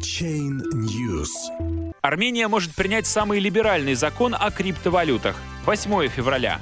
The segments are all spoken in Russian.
Chain News. Армения может принять самый либеральный закон о криптовалютах. 8 февраля.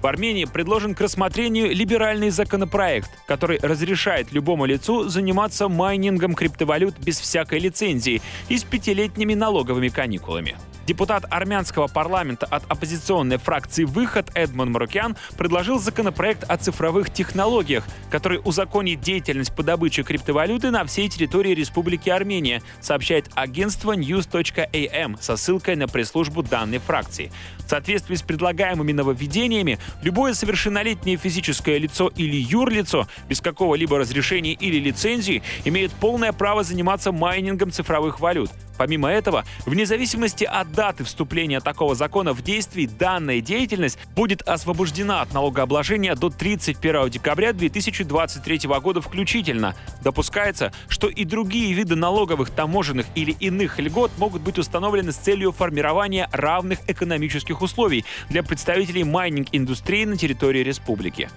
В Армении предложен к рассмотрению либеральный законопроект, который разрешает любому лицу заниматься майнингом криптовалют без всякой лицензии и с пятилетними налоговыми каникулами. Депутат армянского парламента от оппозиционной фракции «Выход» Эдмон Марукян предложил законопроект о цифровых технологиях, который узаконит деятельность по добыче криптовалюты на всей территории Республики Армения, сообщает агентство news.am со ссылкой на пресс-службу данной фракции. В соответствии с предлагаемыми нововведениями, любое совершеннолетнее физическое лицо или юрлицо без какого-либо разрешения или лицензии имеет полное право заниматься майнингом цифровых валют. Помимо этого, вне зависимости от даты вступления такого закона в действие, данная деятельность будет освобождена от налогообложения до 31 декабря 2023 года включительно. Допускается, что и другие виды налоговых, таможенных или иных льгот могут быть установлены с целью формирования равных экономических условий для представителей майнинг-индустрии на территории республики.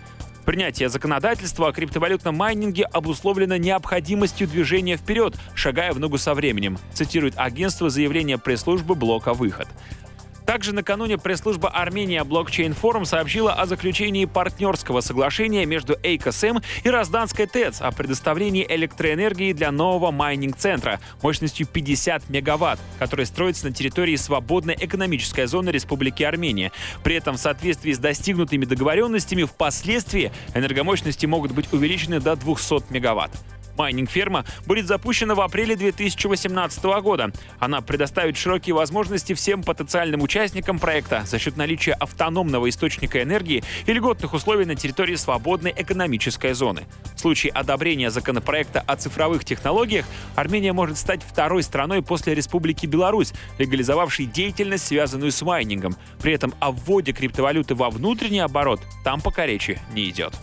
Принятие законодательства о криптовалютном майнинге обусловлено необходимостью движения вперед, шагая в ногу со временем, цитирует агентство заявления пресс-службы блока «Выход». Также накануне пресс-служба Armenia Blockchain Forum сообщила о заключении партнерского соглашения между ECOS-M и Разданской ТЭЦ о предоставлении электроэнергии для нового майнинг-центра мощностью 50 мегаватт, который строится на территории свободной экономической зоны Республики Армения. При этом в соответствии с достигнутыми договоренностями впоследствии энергомощности могут быть увеличены до 200 мегаватт. Майнинг-ферма будет запущена в апреле 2018 года. Она предоставит широкие возможности всем потенциальным участникам проекта за счет наличия автономного источника энергии и льготных условий на территории свободной экономической зоны. В случае одобрения законопроекта о цифровых технологиях Армения может стать второй страной после Республики Беларусь, легализовавшей деятельность, связанную с майнингом. При этом о вводе криптовалюты во внутренний оборот там пока речи не идет.